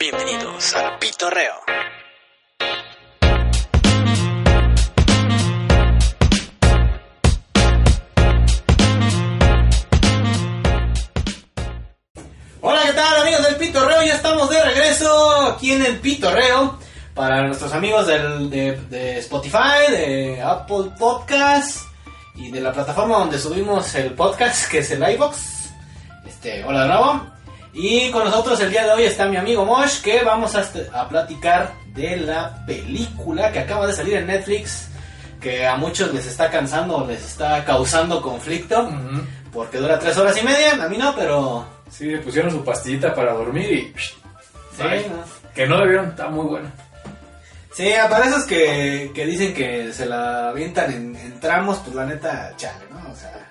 Bienvenidos al Pitorreo. Hola, ¿qué tal amigos del Pitorreo? Ya estamos de regreso aquí en el Pitorreo. Para nuestros amigos del, de, Spotify, de Apple Podcast y de la plataforma donde subimos el podcast, que es el iBox. Este, hola de nuevo. Y con nosotros el día de hoy está mi amigo Mosh, que vamos a, este- a platicar de la película que acaba de salir en Netflix, que a muchos les está cansando, les está causando conflicto, porque dura tres horas y media, a mí no, pero... Sí, le pusieron su pastillita para dormir y. Sí. Que no debieron, está muy buena. Sí, para esos que, que dicen que se la avientan en, en tramos, pues la neta, chale, ¿no? O sea,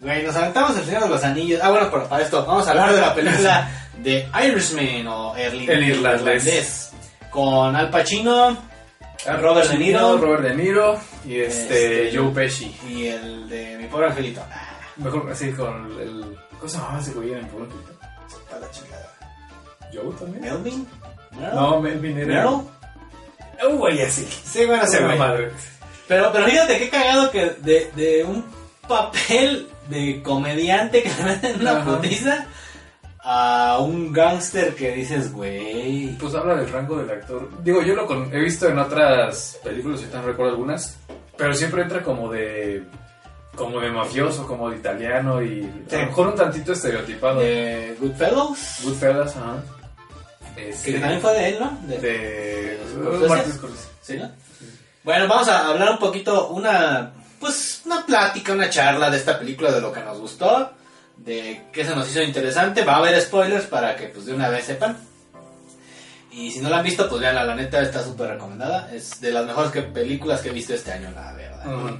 güey, nos aventamos el Señor de los Anillos. Ah, bueno, pero para esto, vamos a hablar de la película de Irishman o El, El irlandés. Con Al Pacino, Robert De Niro. Robert De Niro y este, Este, Joe Pesci. y el de Mi Pobre Angelito. Mejor así con el. ¿Cómo se llamaba ese güey en el pueblo? para la chingada. ¿Joe también? ¿Melvin? ¿Meryl? No, Melvin era. ¿Meryl? Un güey así. Sí, bueno, ese Esa güey. Pero, pero fíjate qué cagado que de, de un papel de comediante que le meten en una Ajá. putiza a un gángster que dices, güey. Pues habla del rango del actor. Digo, yo lo con- he visto en otras películas, ahorita no recuerdo algunas, pero siempre entra como de como de mafioso, como de italiano y Sí. a lo mejor un tantito estereotipado. De Goodfellas. Goodfellas, ajá. Este, Que también fue de él, ¿no? De- de Scorsese. ¿Sí, no? Bueno, vamos a hablar un poquito, una, pues, una plática, una charla de esta película, de lo que nos gustó, de qué se nos hizo interesante. Va a haber spoilers para que, pues, de una vez sepan. Y si no la han visto, pues veanla, la neta está súper recomendada. Es de las mejores que- películas que he visto este año, la verdad. Ujú.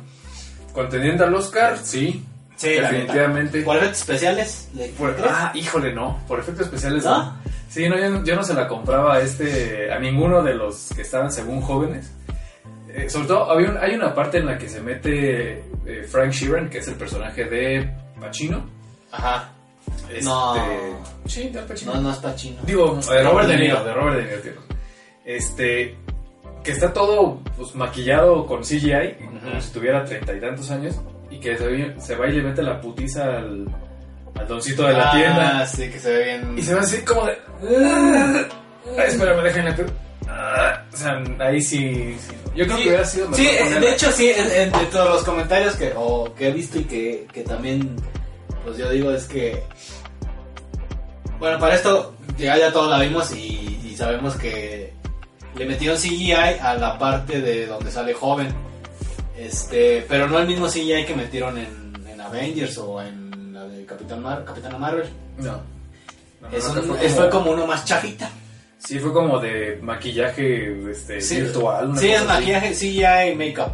Contendiente al Oscar, sí. Sí, definitivamente. ¿Por efectos especiales? Ah, híjole, no. Por efectos especiales, ¿No? no. Sí, no, yo, no- yo no se la compraba a este, a ninguno de los que estaban según jóvenes. Eh, sobre todo, un- hay una parte en la que se mete eh, Frank Sheeran, que es el personaje de Pacino. Ajá. Este, No. Sí, de Pacino. No, no es Pacino. Digo, de Robert De Niro, de Robert De Niro, tío. Este, que está todo pues, maquillado con CGI, como si tuviera treinta y tantos años, y que se, se va y le mete la putiza al, al doncito de la Ah, tienda. sí, que se ve bien. Y se ve así como de... Ay, espérame, déjenme... Ah, O sea, ahí sí... sí. Yo creo Sí, que hubiera sido mejor Sí, eh, ponerla. de hecho sí, en- entre todos los comentarios que, que he visto y que, que también, pues yo digo es que, bueno, para esto ya, ya todos la vimos y, y sabemos que le metieron CGI a la parte de donde sale joven, este, pero no el mismo CGI que metieron en, en Avengers o en la de Capitán Mar Capitana Marvel. No. No, Es no, un- fue es- fue como uno más chafita. Sí, fue como de maquillaje este, Sí, virtual. Sí, es maquillaje, CGI make-up.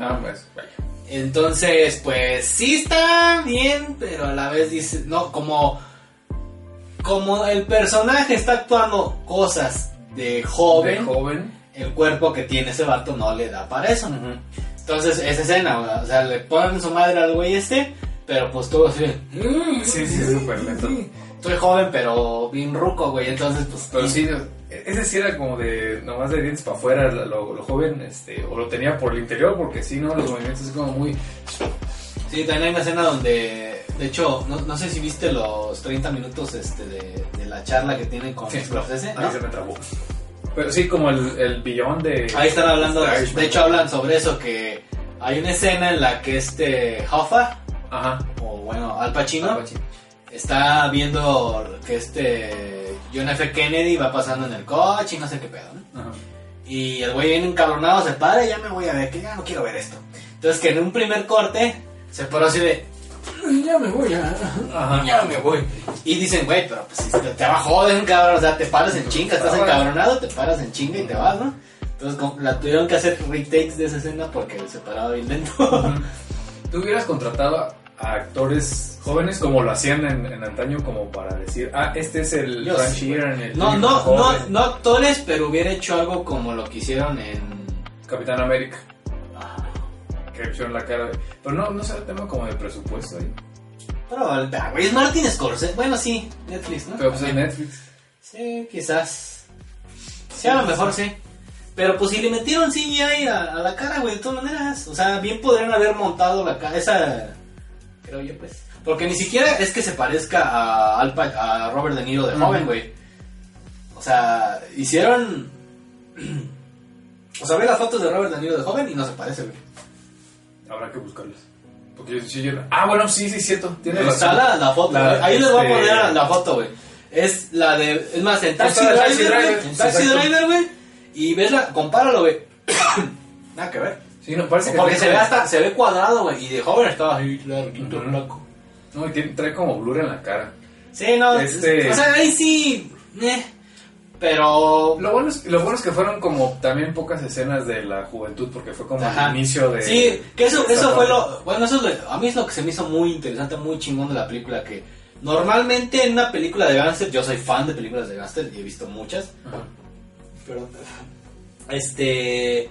Ah, pues, vaya. Entonces, pues sí está bien, pero a la vez dice, no, como como el personaje está actuando cosas de joven, De joven. el cuerpo que tiene ese vato no le da para eso. Entonces, esa escena, o sea, le ponen su madre al güey este, pero pues todo así, Sí, sí, es súper lento. estoy joven, pero bien ruco, güey, entonces pues Pero sí, ese sí era como de nomás de dientes para afuera, lo, lo joven, este, o lo tenía por el interior, porque sí, ¿no? Los movimientos así como muy... Sí, también hay una escena donde, de hecho, no, no sé si viste los 30 minutos este, de, de la charla que tienen con Sí, Scorsese, Ahí ¿no? se me trabó. Pero sí, como el, el billón de... Ahí están hablando, de hecho hablan sobre eso, que hay una escena en la que este Hoffa, Ajá. o bueno, Al Pacino, Al Pacino. Está viendo que este John F. Kennedy va pasando en el coche y no sé qué pedo, ¿no? Ajá. Y el güey viene encabronado, se para y ya me voy a ver, que ya no quiero ver esto. Entonces que en un primer corte se paró así de, ya me voy, ya, Ajá. ya me voy. Y dicen, güey, pero pues si te, va a joder, cabrón, o sea, te paras en chinga, estás encabronado, te paras en chinga y te vas, ¿no? Entonces la tuvieron que hacer retakes de esa escena porque se paraba bien lento. ¿Tú hubieras contratado a actores jóvenes como lo hacían en, en antaño como para decir, ah, este es el Yo Frank Sheeran, el No, no, no, joven, no actores, pero hubiera hecho algo como lo que hicieron en... Capitán América, ah, que pusieron la cara de... Pero no, no será tema como de presupuesto ahí. Pero, ah, güey, es Martin Scorsese. Bueno, sí, Netflix, ¿no? Pero pues en Netflix. Sí, quizás. Sí, a lo mejor sí. Pero pues si le metieron CGI a, a la cara, güey, de todas maneras. O sea, bien podrían haber montado la cara, esa... Pues. Porque ni siquiera es que se parezca a, Al Pa- a Robert De Niro de joven, güey. O sea, hicieron... O sea, ve las fotos de Robert De Niro de joven y no se parece, güey. Habrá que buscarlas. Porque yo, yo- Ah, bueno, sí, sí, cierto. Tiene Está razón. la, la foto, La- güey. Ahí les voy a este- poner la, la foto, güey. Es la de. Es más, en Taxi Está la Driver, Taxi güey. Driver, En Taxi exacto. Driver, güey. Y ves la. Compáralo, güey. Nada que ver. Sí, no, parece que Porque se ve hasta. Se ve cuadrado, güey. Y de joven estaba así, larguito, Ujú. blanco. No, y tiene- trae como blur en la cara. Sí, no. Este- O sea, ahí sí. eh, pero. Lo bueno, es, lo bueno es que fueron como también pocas escenas de la juventud, porque fue como Ajá. el inicio de... Sí, que eso, eso fue lo. Bueno, eso es lo- a mí es lo que se me hizo muy interesante, muy chingón de la película. Que normalmente en una película de gangster, yo soy fan de películas de gangster y he visto muchas. Ajá. Pero, este.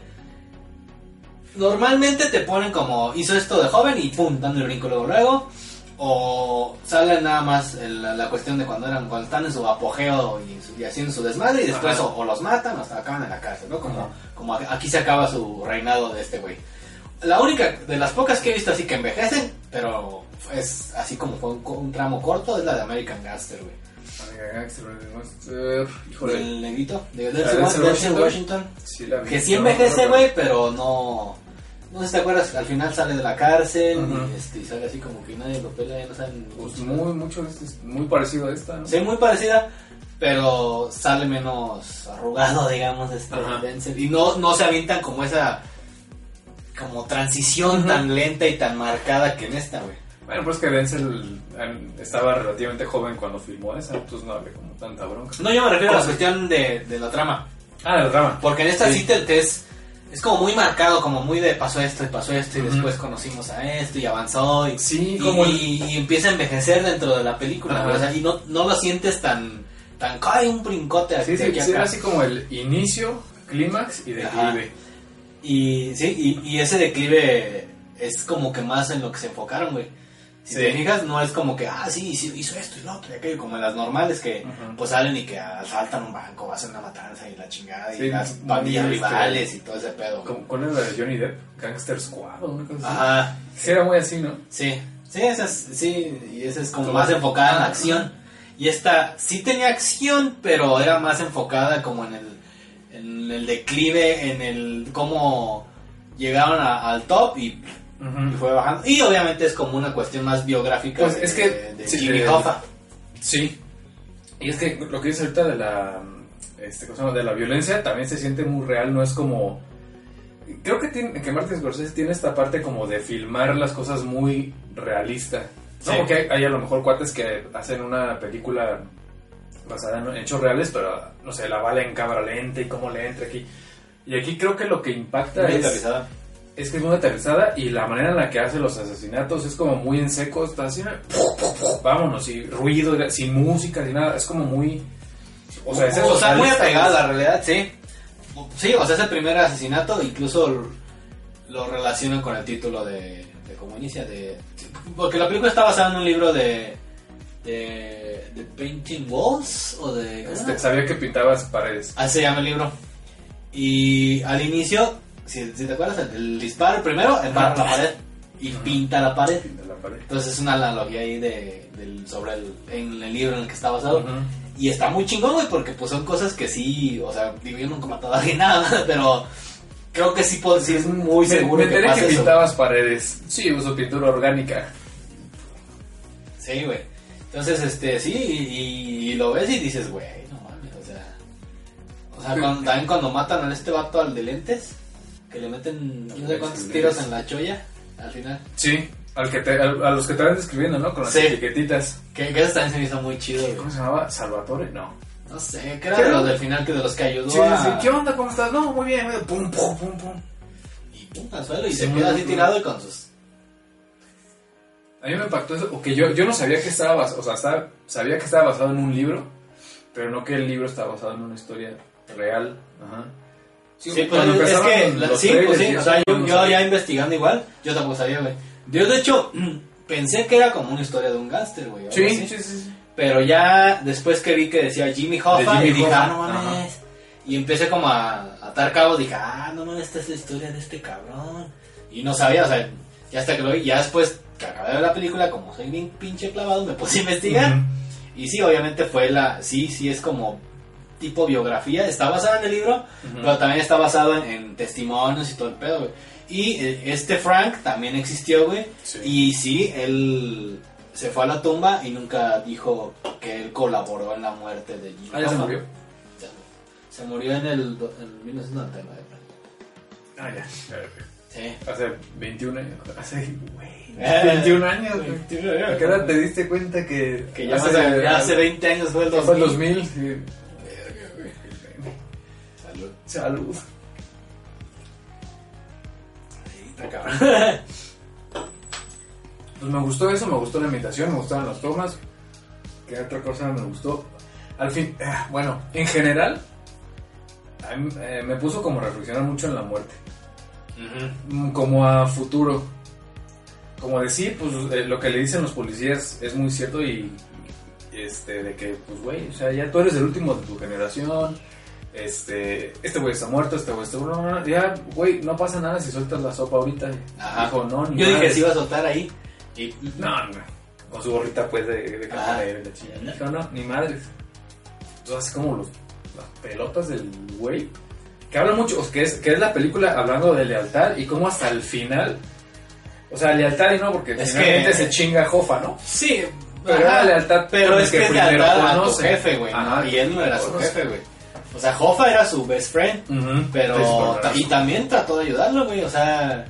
Normalmente te ponen como hizo esto de joven y pum, dando el brinco luego luego. O sale nada más el- la, cuestión de cuando eran cuando están en su apogeo y, en su- y haciendo su desmadre y después o, o los matan o hasta acaban en la cárcel, ¿no? Como, Ajá. como aquí se acaba su reinado de este güey. La única de las pocas que he visto así que envejecen, pero es así como fue un, un tramo corto, es la de American Gangster, güey. Híjole. Del negrito, de Denzel Washington. Washington. Sí, la vi. Que sí envejece, güey, pero no. No sé si te acuerdas, al final sale de la cárcel y, este, y sale así como que nadie lo pela, no saben. Pues muy, mucho, es- muy parecido a esta, ¿no? Sí, muy parecida, pero sale menos arrugado, digamos, este. Denzel. Y no, no se avientan como esa. como transición tan lenta y tan marcada que en esta, güey. Bueno, pues que Denzel em, estaba relativamente joven cuando filmó esa, entonces no había como tanta bronca. No, yo me refiero a la Cosa. cuestión de, de la trama. Ah, el drama. Porque en esta Sí. sí, te, te es, es como muy marcado, como muy de pasó esto y pasó esto y después conocimos a esto y avanzó y, Sí, y, como el- y- y empieza a envejecer dentro de la película. O sea, y no, no lo sientes tan, tan, cae un brincote Sí, sí, aquí a sí, era acá". así como el inicio, clímax y declive. Y sí, y, y ese declive es como que más en lo que se enfocaron, güey. Si Sí. te fijas, no es como que, ah, sí, hizo, esto y lo otro y aquello, como en las normales que pues salen y que asaltan un banco, hacen una matanza y la chingada Sí, y las pandillas este, rivales y todo ese pedo. Como- ¿Cuál era la de Johnny Depp? Gangster Squad o una cosa así. Ajá, Sí, era muy así, ¿no? sí, sí, esa es, sí, y esa es como más enfocada en la acción. Y esta sí tenía acción, pero era más enfocada como en el, en el declive, en el cómo llegaron a- al top y, y fue bajando. Y obviamente es como una cuestión más biográfica Pues de, es que- de- de sí, Jimmy Hoffa. Sí. Y es que lo que dices ahorita de la, este, de la violencia también se siente muy real, no es como... Creo que, tiene, que Martin Scorsese tiene esta parte como de filmar las cosas muy realista. No, Sí. porque hay, hay a lo mejor cuates que hacen una película basada en hechos reales, pero no sé, la bala en cámara lenta y cómo le entra aquí. Y aquí creo que lo que impacta es. Es que es muy aterrizada y la manera en la que hace los asesinatos es como muy en seco, está así, vámonos, y ruido, sin música, sin nada, es como muy... O sea, es eso, o sea, muy apegada a la realidad, sí. Sí, o sea, ese primer asesinato incluso lo relacionan con el título de, de cómo inicia, de... Porque la película está basada en un libro de... de, de Painting Walls o de... ¿cómo se Este, sabía que pintabas paredes. Así se llama el libro. Y al inicio, si, si te acuerdas, el, el disparo primero embarra la pared y pinta la pared. Pinta la pared. Entonces es una analogía ahí de, del, sobre el, en el libro en el que está basado. Y está muy chingón, güey, porque pues son cosas que sí, o sea, digo, yo nunca he matado a alguien nada, pero creo que sí, puedo- sí es muy Me- seguro me que pasa que eso. pintabas paredes. Sí, uso pintura orgánica. Sí, güey. Entonces, este, sí, y, y lo ves y dices, güey, no mames, o sea... O sea, cuando- también cuando matan a este vato al de lentes, que le meten no sé cuántos tiros en la cholla, al final. Sí, al que te, al- a los que te van describiendo, ¿no? Con las Sí. etiquetitas. Que, que eso también se me hizo muy chido. ¿Cómo se llamaba? ¿Salvatore? No. No sé, que era ¿Qué de era? los del final, que de los que ayudó Sí, a... sí, ¿Qué onda? ¿Cómo estás? No, muy bien. muy bien. Pum, pum, pum, pum. Y pum, al suelo, y Sí, se muy queda así tirado y con sus... A mí me impactó eso, porque yo, yo no sabía que estaba basado, o sea, estaba- sabía que estaba basado en un libro, pero no que el libro estaba basado en una historia real. Ajá. Sí, pues cuando es que, sí, trailers pues sí, o sea, yo, no yo sabía. ya investigando igual, yo tampoco sabía, güey. Yo, de hecho, pensé que era como una historia de un gángster, güey. Sí, sí, sí, sí. Pero ya después que vi que decía Jimmy Hoffa, De Jimmy y dije, Hoffa, ah, no mames. Y empecé como a atar cabos, dije, ah, no, no, esta es la historia de este cabrón. Y no sabía, o sea, ya hasta que lo vi, ya después que acabé de ver la película, como soy bien pinche clavado, me puse a investigar. Y sí, obviamente fue la, sí, sí es como tipo biografía, está basada en el libro, Ujú. pero también está basado en, en testimonios y todo el pedo, güey. Y eh, este Frank también existió, güey. Sí. Y sí, él se fue a la tumba y nunca dijo que él colaboró en la muerte de Jimmy Ah, ya se murió. Ya, Se murió en el en 1999. Ah, ya. Sí. Hace 21 años. Hace, güey. Eh, 21 años, güey. 21 años. ¿A qué edad te diste cuenta que, Que ya hace, hace 20 años fue el que fue el 2000. 2000? Sí. Güey. Salud. Está. Pues me gustó eso, me gustó la imitación, me gustaron las tomas. ¿Qué otra cosa me gustó? Al fin, eh, bueno, en general, a mí, eh, me puso como a reflexionar mucho en la muerte. Como a futuro. Como decir, pues eh, lo que le dicen los policías es muy cierto y este de que, pues güey, o sea, ya tú eres el último de tu generación. Este, este güey está muerto, este güey está no, no, ya, güey, no pasa nada si sueltas la sopa ahorita. Ajá. Dijo, no, ni Yo dije si iba a soltar ahí. Y No, no. Con su gorrita, pues, de, de Ah. y la chingada. Dijo, no, ni madres. Entonces, así como los, las pelotas del güey. Que habla mucho, o que es, que es la película hablando de lealtad y cómo hasta el final. O sea, lealtad y no, porque Es finalmente que- se chinga Jofa, ¿no? Sí, Pero ajá, era lealtad pero es que, que primero lealtad a tu jefe, güey. Ajá, ¿no? Y él no era su jefe, güey. O sea, Hoffa era su best friend, pero y también trató de ayudarlo, güey. O sea,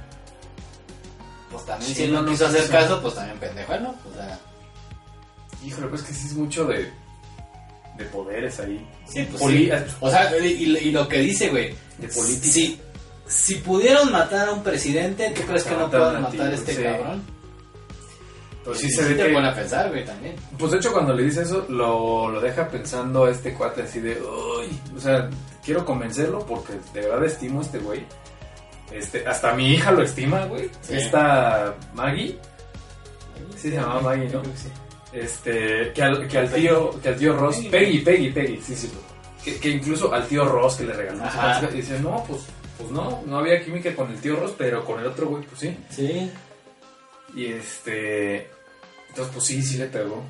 pues también Sí, si él no, no quiso hacer caso, pues también pendejo, ¿no? O sea, Híjole, pues que sí es mucho de, de poderes ahí. sí, pues Poli- sí. O sea, y, y lo que dice, güey. De política. Si, si pudieron matar a un presidente, ¿tú crees que no pueden matar a este sí. cabrón? Pues sí se ve te que... pone a pensar, güey, también. Pues de hecho cuando le dice eso lo, lo deja pensando a este cuate así de, uy, o sea, quiero convencerlo porque de verdad estimo a este güey. Este, hasta mi hija lo estima, güey. Sí. Esta Maggie, Sí, se llamaba Maggie, ¿no? Este, que al, que al tío, que al tío Ross, Peggy. Peggy, Peggy, sí, sí. Que, que incluso al tío Ross que le regaló y dice, no, pues, pues no, no había química con el tío Ross, pero con el otro güey, pues sí. Sí. Y este. Entonces, pues sí, sí le pegó.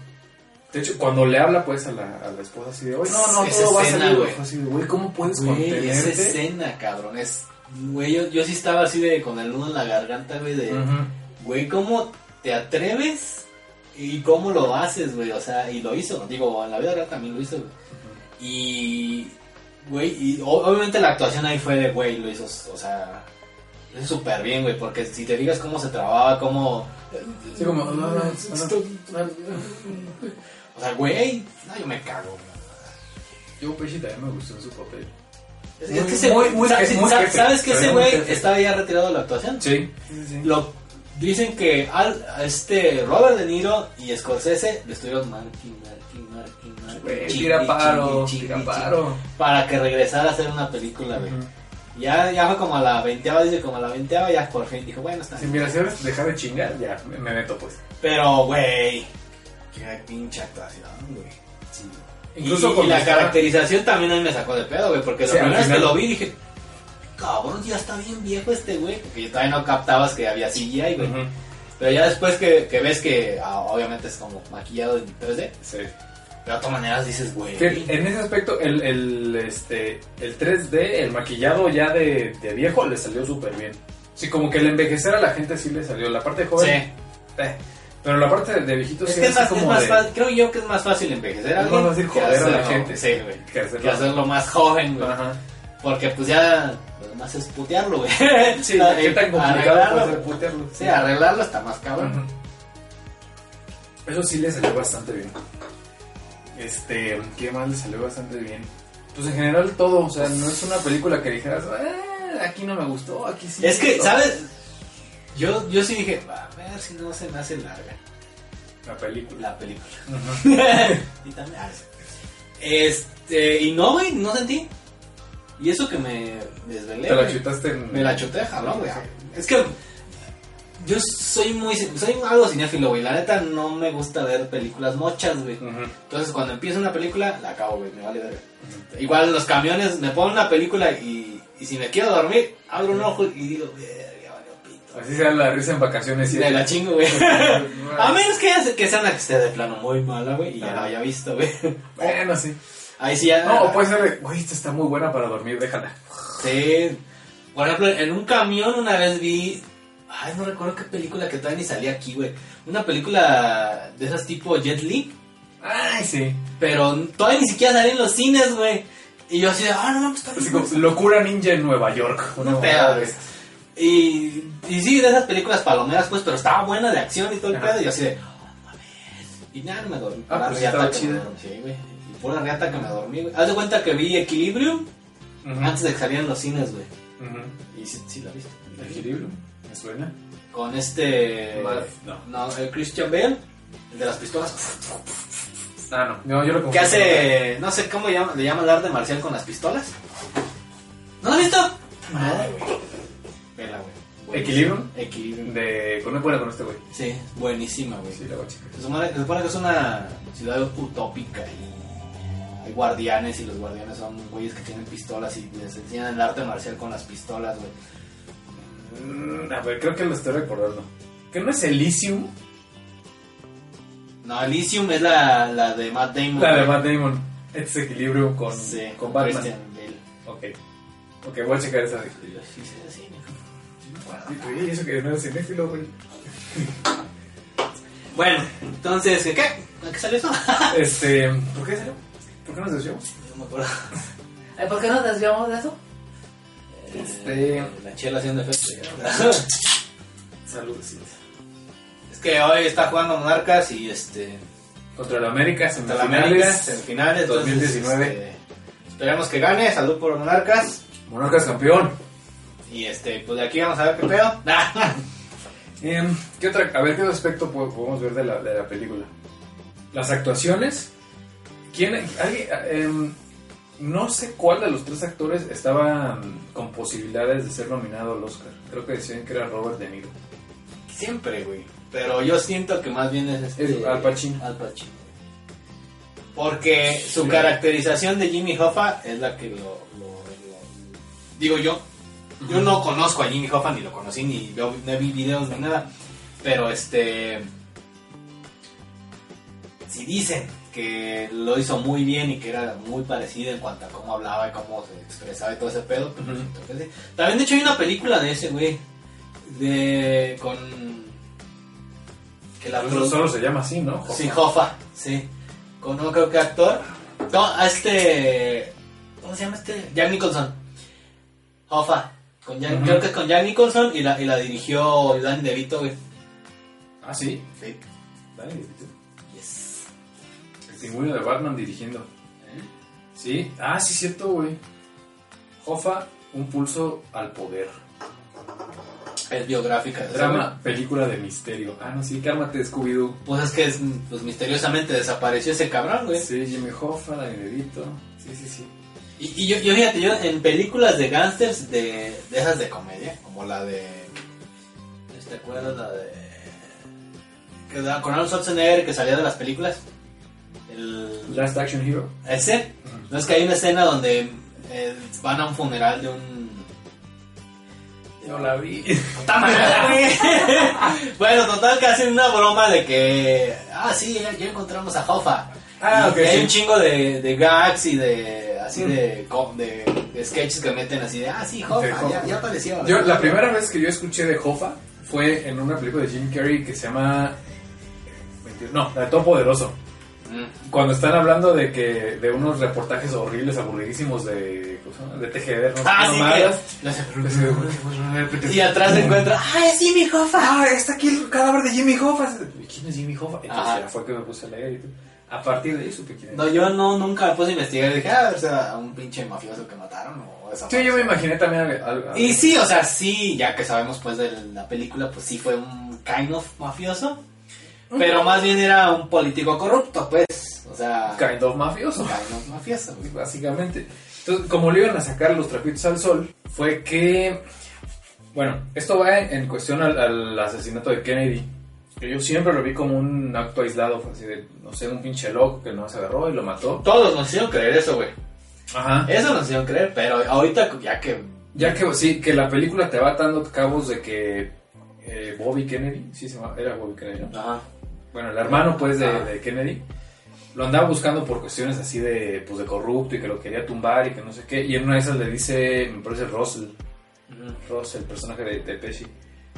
De hecho, cuando le habla, pues, a la, a la esposa así de, oye, no, no, Esa todo va a salir, güey. Así de, güey, ¿cómo puedes Güey, esa escena, cabrón, es... Güey, yo, yo sí estaba así de con el nudo en la garganta, güey, de... ¿cómo te atreves? ¿Y cómo lo haces, güey? O sea, y lo hizo. Digo, en la vida real también lo hizo, güey. Y... Güey, y obviamente la actuación ahí fue de, güey, lo hizo, o sea... Hizo súper bien, güey, porque si te fijas cómo se trababa, cómo... Sí, como, no, no, no. O sea, güey, no, yo me cago. Yo, Pesci, también me gustó en su papel. Es Muy- que ese muy- güey, muy sa- jefe, muy sa- jefe. ¿sabes que ese güey estaba ya retirado de la actuación? Sí, sí, sí. Lo, dicen que al, a este Robert De Niro y Scorsese le estuvieron marking, marking, marking, marking, Güey, chingui, tira paro, tira paro. para que regresara a hacer una película, güey. Ya, ya fue como a la veinteava, dice como a la veinteava, ya por fin dijo, bueno, está Si bien. si ahora dejar de chingar, ya, me, me meto, pues. Pero, güey, qué pinche actuación, güey. Sí. Incluso y, y la estaba- caracterización también a mí me sacó de pedo, güey, porque Sí, la primera vez que lo vi dije, cabrón, ya está bien viejo este güey, porque todavía no captabas que había CGI, güey. Ujú. Pero ya después que, que ves que ah, obviamente es como maquillado en 3D, Sí. De todas maneras dices, güey. En ese aspecto, el, el, este, el 3D, el maquillado ya de, de viejo, le salió súper bien. Sí, como que el envejecer a la gente sí le salió. La parte joven, Sí. eh, pero la parte de, de viejito Es sí que es más, es más de- fácil, creo yo que es más fácil envejecer a Es alguien más fácil que joder a la gente. Sí, güey. que hacerlo. Que hacerlo más joven, güey. Ajá. Porque pues ya, lo más es putearlo, güey. Sí, qué tan complicado puede ser putearlo. Sí, arreglarlo está más cabrón. Eso sí le salió bastante bien. Este, ¿qué más le salió bastante bien? Pues en general todo, o sea, no es una película que dijeras, "Ah, aquí no me gustó, aquí sí. Es que, gustó". ¿sabes? Yo, yo sí dije, a ver si no se me hace larga La película. la película. Ujú. y también, ah. Este, y no, güey, no sentí. Y eso que me desvelé. Te la chutaste en... Me la chuté, jalón, güey. Es que yo soy muy, soy algo cinéfilo, güey. La neta no me gusta ver películas mochas, güey. Entonces cuando empieza una película, la acabo, güey, me vale ver. Igual en los camiones me pongo una película y, y si me quiero dormir, abro un ojo y digo, verga, vale, pito. Así sea la risa en vacaciones. y- De la chingo, güey. A menos que, que sea una que esté de plano muy mala, güey, y ya la haya visto, güey. Bueno, sí. Ahí sí ya. No, o puede ser güey, esta está muy buena para dormir, déjala. Sí. Por ejemplo, en un camión una vez vi. Ay, no recuerdo qué película que todavía ni salía aquí, güey. Una película de esas tipo Jet Li, Ay, sí. pero todavía ni siquiera salía en los cines, güey. Y yo así de, ah, no, pues está como Locura Ninja en Nueva York. Una güey. esas. Y, y sí, de esas películas palomeras, pues, pero estaba buena de acción y todo el Ajá. pedo. Y yo así de, oh, mames. Y nada, me dormí. Ah, pues estaba chida. Sí, güey. Y pura riata que me dormí, güey. Haz de cuenta que vi Equilibrium antes de que salieran los cines, güey. Y sí, sí la viste. Equilibrio, me suena. Con este. Mal- no. No, el Christian Bale, el de las pistolas. Ah, no. No, yo lo Que confundí. hace. No sé cómo llama- le llaman el arte marcial con las pistolas. ¿No lo has visto? Madre, güey. Vela, güey. ¿Equilibrium? Equilibrium. De. Con buena con este güey. Sí, buenísima, güey. Sí, la voy a checar. Se supone, se supone que es una ciudad utópica y hay guardianes y los guardianes son güeyes que tienen pistolas y les enseñan el arte marcial con las pistolas, güey. Mm, A ver, creo que lo estoy recordando. ¿Que no es Elysium? No, Elysium es la, la de Matt Damon. La de. Matt Damon. Este es Equilibrio con, Sí, con Batman. Christian Bale. Ok. Ok, voy a checar esa. Yo, sí, sí, sí, no me acuerdo. Y eso que no es cinéfilo, güey. Bueno, entonces, ¿qué? ¿A qué salió eso? Este. ¿Por qué salió? ¿Por qué nos desviamos? No me acuerdo. ¿Por qué no desviamos de eso? Este. La chela haciendo efecto. Saludos. es que hoy está jugando Monarcas y este. Contra el América, Contra la América, semifinales. semifinales. entonces, 2019. este, esperemos que gane. Salud por Monarcas. Monarcas campeón. Y este, pues de aquí vamos a ver qué pedo. Em, ¿Qué otra? A ver, ¿qué otro aspecto po- podemos ver de la, de la película? Las actuaciones. ¿Quién? Alguien, em, no sé cuál de los tres actores estaba con posibilidades de ser nominado al Oscar. Creo que decían que era Robert De Niro. Siempre, güey. Pero yo siento que más bien es este. Es Al Pacino. Al Pacino. Porque su Sí. caracterización de Jimmy Hoffa es la que lo. lo- lo- digo yo. Yo no conozco a Jimmy Hoffa, ni lo conocí, ni veo, no vi videos ni nada. Pero este. Si dicen que lo hizo muy bien y que era muy parecido en cuanto a cómo hablaba y cómo se expresaba y todo ese pedo, pues. También, de hecho, hay una película de ese, güey. De. con. Que la Pues solo se llama así, ¿no? Sí, Hoffa, sí. Con no creo que actor. No, a este. ¿Cómo se llama este? Jack Nicholson. Hoffa. Con Jack-. Creo que es con Jack Nicholson y la, y la dirigió Danny DeVito, güey. Ah, sí. Sí. Dale, Yes. Pingüino de Batman dirigiendo. Sí. Ah, sí, cierto, güey. Hoffa, un pulso al poder. Es biográfica. Drama, película de misterio. Ah, no, sí, cálmate, Scooby-Doo. Pues es que es, pues, misteriosamente desapareció ese cabrón, güey. Sí, Jimmy Hoffa, Danny DeVito. Sí, sí, sí. Y, y yo, yo, fíjate, yo en películas de gángsters de, de esas de comedia, como la de. ¿Te acuerdas la de. Que con Arnold Schwarzenegger que salía de las películas? El, Last Action Hero. ese. No es que hay una escena donde eh, van a un funeral de un. No la vi. Bueno, total que hacen una broma de que. Ah, sí, ya, ya encontramos a Hoffa. Ah, Y ok, hay sí. un chingo de, de gags y de. Así Mm. de, co- de, de sketches que meten así de. Ah, sí, Hoffa, De Hoffa. ya, ya apareció. Yo, la primera vez que yo escuché de Hoffa fue en una película de Jim Carrey que se llama. No, la de Todo Poderoso. Mm. Cuando están hablando de que de unos reportajes horribles, aburridísimos de, de TGV, ¿no? Ah, sí. Y atrás se encuentra. ¡Ah, es Jimmy Hoffa! Ah, está aquí el cadáver de Jimmy Hoffa. ¿Quién es Jimmy Hoffa? Entonces fue que me puse a leer y todo. A partir de ahí supe quién No, yo no, nunca me puse a investigar. Dije, ah, o sea, un pinche mafioso que mataron o esa Sí, yo me imaginé también algo. algo- Y sí, o sea, sí, ya que sabemos pues de la película, pues sí fue un kind of mafioso. Pero más bien era un político corrupto, pues. O sea, Kind of mafioso. kind of mafioso. güey. básicamente. Entonces, como le iban a sacar los trapitos al sol, fue que Bueno, esto va en, en cuestión al, al asesinato de Kennedy. Que yo siempre lo vi como un acto aislado, fue así de, no sé, un pinche loco que no se agarró y lo mató. Todos nos hicieron creer eso, güey. Ajá. Eso nos hicieron creer, pero ahorita ya que... Ya que sí, que la película te va dando cabos de que eh, Bobby Kennedy, sí se llama, era Bobby Kennedy, ¿no? Ajá. Bueno, el hermano pues de, Ah. de Kennedy lo andaba buscando por cuestiones así de pues de corrupto y que lo quería tumbar y que no sé qué. Y en una de esas le dice, me parece Russell, Ross, el personaje de, de Pesci.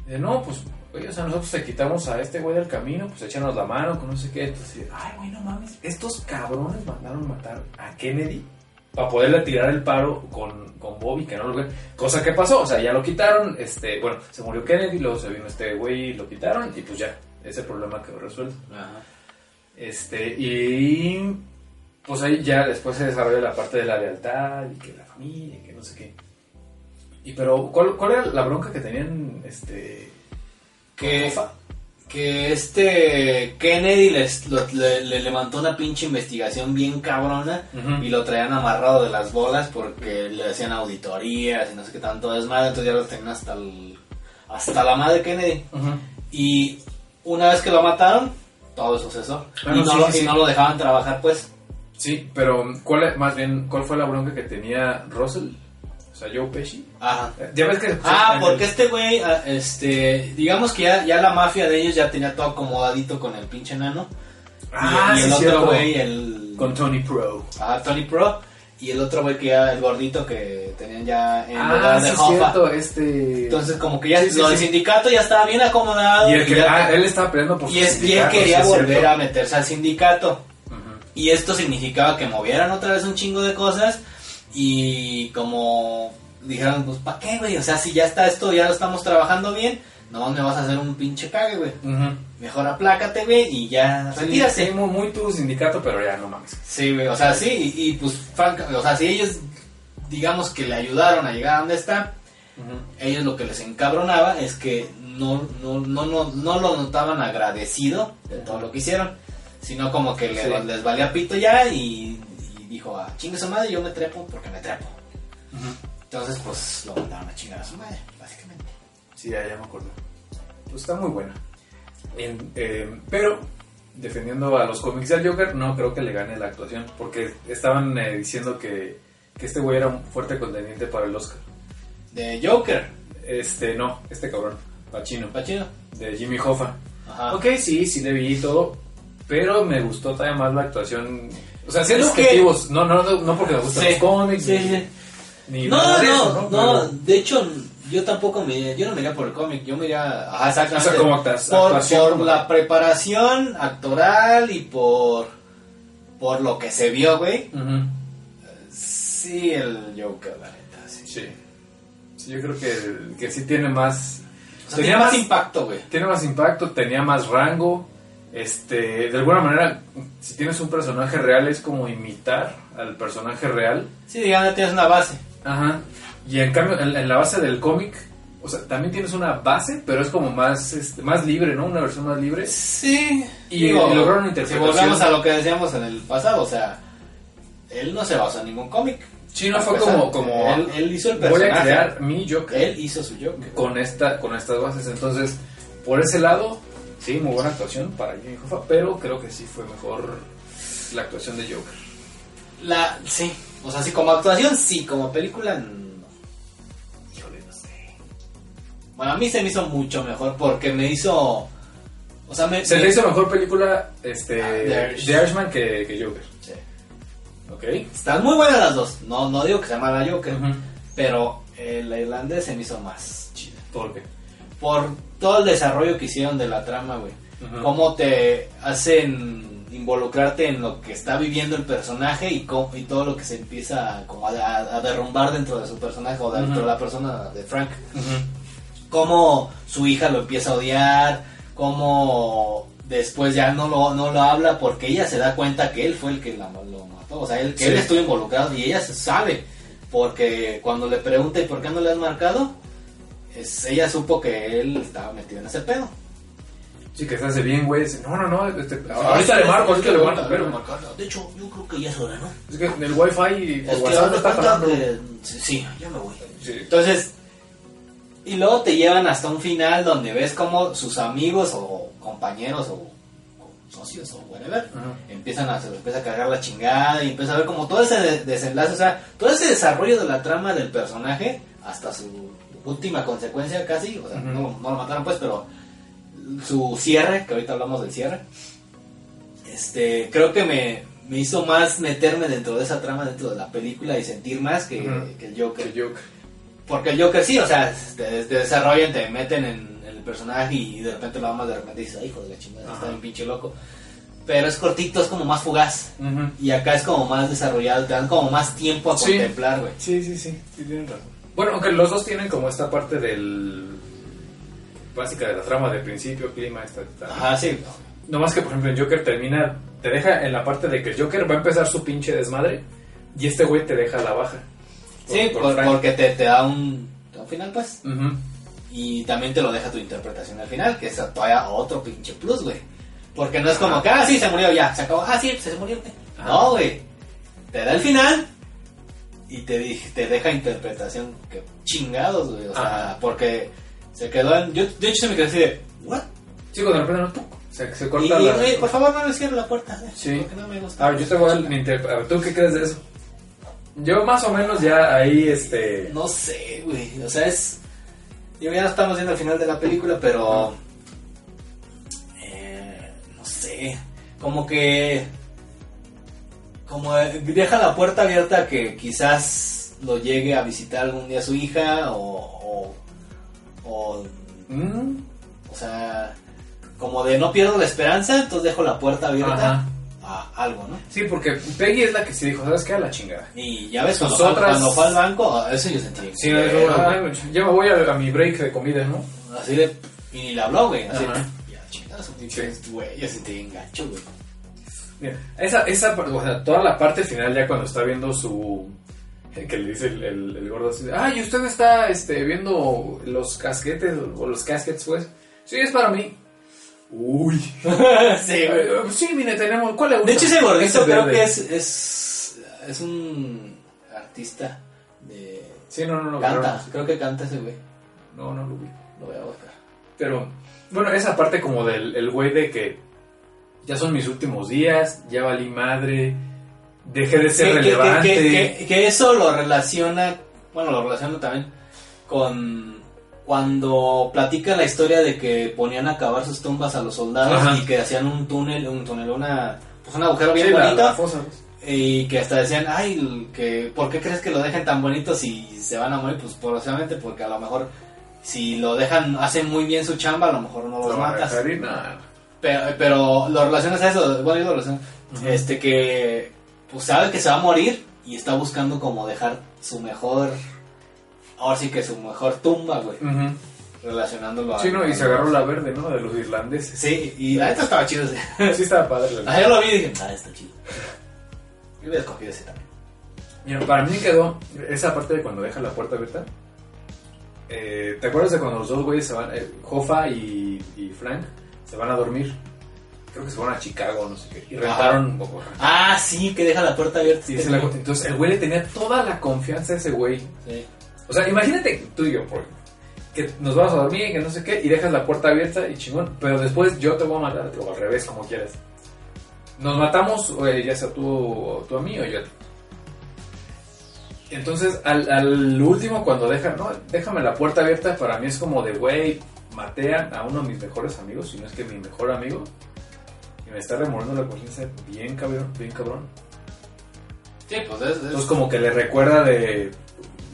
Dice, no, pues, oye, o sea, nosotros te quitamos a este güey del camino, pues échanos la mano, con no sé qué. Entonces, ay, güey, no mames, estos cabrones mandaron matar a Kennedy para poderle tirar el paro con, con Bobby, que no lo ve. Cosa que pasó, o sea, ya lo quitaron, este, bueno, se murió Kennedy, luego se vino este güey y lo quitaron, y pues ya, ese problema quedó resuelto. Ajá. Este, y pues ahí ya después se desarrolla la parte de la lealtad y que la familia y que no sé qué. Y pero, ¿cuál, cuál era la bronca que tenían este Que, que este Kennedy les, lo- le, le levantó una pinche investigación bien cabrona y lo traían amarrado de las bolas porque le hacían auditorías y no sé qué tanto desmadre, entonces ya lo tenían hasta el, hasta la madre Kennedy. Ujú. Y una vez que lo mataron, todo eso cesó. Bueno, y, no sí, lo, sí, y sí. no lo dejaban trabajar, pues. Sí, pero ¿cuál más bien cuál fue la bronca que tenía Russell? O sea, Joe Pesci. Ajá. Ya ves que Ah, porque el- este güey, ah, este, digamos que ya, ya la mafia de ellos ya tenía todo acomodadito con el pinche nano. Ah, y, y el sí, otro güey, el... con Tony Pro. Ajá, Tony Pro. Y el otro güey que ya, el gordito que tenían ya en Ah, lugar de sí, Hoffa. cierto, este Entonces como que ya Sí, sí, lo del sindicato ya estaba bien acomodado. y el que ya- ah, él estaba peleando por y, su es, y él sindicato, quería volver cierto. a meterse al sindicato. Y esto significaba que movieran otra vez un chingo de cosas y como dijeron, pues ¿para qué, güey? O sea, si ya está esto, ya lo estamos trabajando bien, no me vas a hacer un pinche cague, güey. Mejor aplácate, güey, y ya Sí, retírate. sí, muy, muy tu sindicato, pero ya no mames. Sí, güey, o sea, sí, y, y, pues, franca- o sea, si ellos, digamos que le ayudaron a llegar a donde está, ellos lo que les encabronaba es que no, no, no, no, no lo notaban agradecido de todo lo que hicieron, sino como que le- Sí. les valía pito ya y, y dijo, ah, chingue su madre, yo me trepo porque me trepo. Entonces, pues, lo mandaron a chingar a su madre, básicamente. Sí, ya, ya me acuerdo. Pues está muy buena. En- eh, pero, defendiendo a los cómics del Joker, no creo que le gane la actuación. Porque estaban eh, diciendo que, que este güey era un fuerte contendiente para el Oscar. De Joker, Este, no, este cabrón, Pacino, Pachino. de Jimmy Hoffa. Ajá. Ok, sí, sí le vi y todo. Pero me gustó todavía más la actuación. O sea, siendo que- objetivos, no, no, no, no porque me gustan Sí, los cómics, sí, ni, sí. ni No, no, eso, no, Pero- de hecho, yo tampoco me yo no me iría por el cómic, yo me iría, ajá, exactamente, O sea, como actas- por, la preparación actoral y por, por lo que se vio, güey, Ujú. sí, el Joker, la neta, sí. Sí. Sí, yo creo que, que sí tiene más. O sea, tiene más impacto, güey. tiene más impacto, tenía más rango. Este, de alguna manera, si tienes un personaje real, es como imitar al personaje real. Sí, digamos, ya tienes una base. Ajá. Y en cambio, en, en la base del cómic, o sea, también tienes una base, pero es como más, este, más libre, ¿no? Una versión más libre. Sí. Y- y lograron una Si interpretación. volvemos a lo que decíamos en el pasado, o sea, él no se basó en ningún cómic. Sí, no fue como, como Él, él hizo el voy personaje. a crear mi Joker. Él hizo su Joker. con esta con estas bases entonces por ese lado sí muy buena actuación para Jimmy Hoffa pero creo que sí fue mejor la actuación de Joker La, sí, o sea, sí, como actuación, sí, como película, no. Bueno, a mí se me hizo mucho mejor porque me hizo. O sea, me. se me- le hizo mejor película este Ah, The Irishman. que, que Joker Sí. ok Están muy buenas las dos. No, no digo que sea mala Joker, pero el irlandés se me hizo más chido. ¿por qué? Por todo el desarrollo que hicieron de la trama, güey. Ujú. Cómo te hacen involucrarte en lo que está viviendo el personaje y, y todo lo que se empieza como a, derrumbar dentro de su personaje o dentro de la persona de Frank. Cómo su hija lo empieza a odiar, cómo después ya no lo, no lo habla porque ella se da cuenta que él fue el que la, lo mató, o sea, él, que Sí. él estuvo involucrado y ella se sabe, porque cuando le pregunta ¿y por qué no le has marcado? Es, ella supo que él estaba metido en ese pedo. sí que se hace bien güey dice, no no no este, ahorita le marco ahorita le marco pero De hecho, yo creo que ya es hora, ¿no? es que el wifi WhatsApp no de está que- Sí, sí, ya me voy. Sí. Entonces, Y luego te llevan hasta un final donde ves como sus amigos o compañeros o, o socios o whatever Ajá. empiezan a se les empieza a cargar la chingada y empieza a ver como todo ese de- desenlace, o sea, todo ese desarrollo de la trama del personaje hasta su última consecuencia casi, o sea, no, no lo mataron pues, pero su cierre, que ahorita hablamos del cierre, este, creo que me, me hizo más meterme dentro de esa trama dentro de la película y sentir más que, Ujú. que el Joker. El Joker. Porque el Joker sí, o sea, te, te desarrollan, te meten en, en el personaje y de repente lo amas, de repente dices, ay, hijo de la chingada, está Ajá. bien pinche loco. Pero es cortito, es como más fugaz. Y acá es como más desarrollado, te dan como más tiempo a Sí. contemplar, güey. Sí, sí, sí, sí tienen razón. Bueno, aunque los dos tienen como esta parte del... básica de la trama de principio, clima, esta... esta- Ajá, sí. No más que, por ejemplo, el Joker termina, te deja en la parte de que el Joker va a empezar su pinche desmadre y este güey te deja la baja. Sí, Por- por porque te, te da un, final, pues. Y también te lo deja tu interpretación al final, que es todavía otro pinche plus, güey. Porque no es como que, ah, sí, se murió, ya, se acabó. Ah, sí, se murió. güey. Ajá. No, güey. Te da el final y te, te deja interpretación que chingados, güey. O sea, Ajá. porque se quedó en... Yo, de hecho, se me quedé así de, ¿what? Sí, cuando de repente no, se, se Y, corta y, la... oye, por favor, no me cierre la puerta. Sí. Porque no me gusta. A ver, yo te voy a mi interpre- a ver, ¿tú qué crees de eso? Yo más o menos ya ahí, este... No sé, güey. O sea, es. Digo, ya estamos viendo el final de la película, pero. eh, no sé. Como que. Como eh, deja la puerta abierta a que quizás lo llegue a visitar algún día su hija o. o, o Mm, o sea, como de no pierdo la esperanza, entonces dejo la puerta abierta Ajá. A algo, ¿no? Sí, porque Peggy es la que se dijo, ¿sabes qué? A la chingada. Y ya ves, cuando, Sus fue- cuando fue al banco, eso yo sentí. Sí, no, dijo, "Ay, ya me voy a, a mi break de comida, ¿no? Así de. Y ni le habló, güey. Así Ajá. Ya, pinche güey. Yo sentí bien gacho, güey. Mira, esa, esa, o sea, toda la parte final ya cuando está viendo su... Que le dice el, el, el gordo así, ay, usted está este, viendo los casquetes, o los caskets, pues. Sí, es para mí. Uy. sí, güey. Eh, Sí, mire, tenemos... ¿Cuál gusta? De hecho, ese gordito creo que es, es. Es un artista de. Sí, no, no, no. canta, creo que canta ese güey. No, no lo vi. Lo voy a buscar. Pero, bueno, esa parte como del el güey de que ya son mis últimos días, ya valí madre, dejé de ser que- relevante. Que, que- que eso lo relaciona. Bueno, lo relaciona también con. Cuando platica la historia de que ponían a cavar sus tumbas a los soldados Ajá. y que hacían un túnel, un túnel, una. Pues un agujero bien Sí, bonito. la fosa. Y que hasta decían, ay, que, ¿por qué crees que lo dejen tan bonito si se van a morir? Pues probablemente porque a lo mejor si lo dejan, hacen muy bien su chamba, a lo mejor no los matas. Pero, pero lo relacionas a eso, bueno, yo lo relaciono, este que pues sabe que se va a morir y está buscando como dejar su mejor, ahora sí que su mejor tumba, güey, relacionándolo a... Sí, no, y se agarró la verde, ¿no? De los irlandeses. Sí, y la neta estaba chido ese. Sí, estaba padre. la Ah, yo lo vi y dije, ah, está chido. Yo hubiera escogido ese también. Mira, para mí quedó esa parte de cuando deja la puerta abierta. Eh, ¿Te acuerdas de cuando los dos güeyes se van, eh, Hoffa y, y Frank, se van a dormir? Creo que se fueron a Chicago, no sé qué. Y rentaron. o- Ah, sí, que deja la puerta abierta. Sí, se la- entonces el güey le tenía toda la confianza a ese güey. Sí. O sea, imagínate tú y yo, por ejemplo, que nos vamos a dormir, que no sé qué, y dejas la puerta abierta y chingón. Pero después yo te voy a matar, o al revés, como quieras. Nos matamos, eh, ya sea tú, a mí o yo a ti. Entonces, al, al último, cuando dejan, no, déjame la puerta abierta, para mí es como de, güey, maté a, a uno de mis mejores amigos, si no es que mi mejor amigo, y me está remordiendo la conciencia bien cabrón, bien cabrón. Sí, pues es, es- Entonces como que le recuerda de...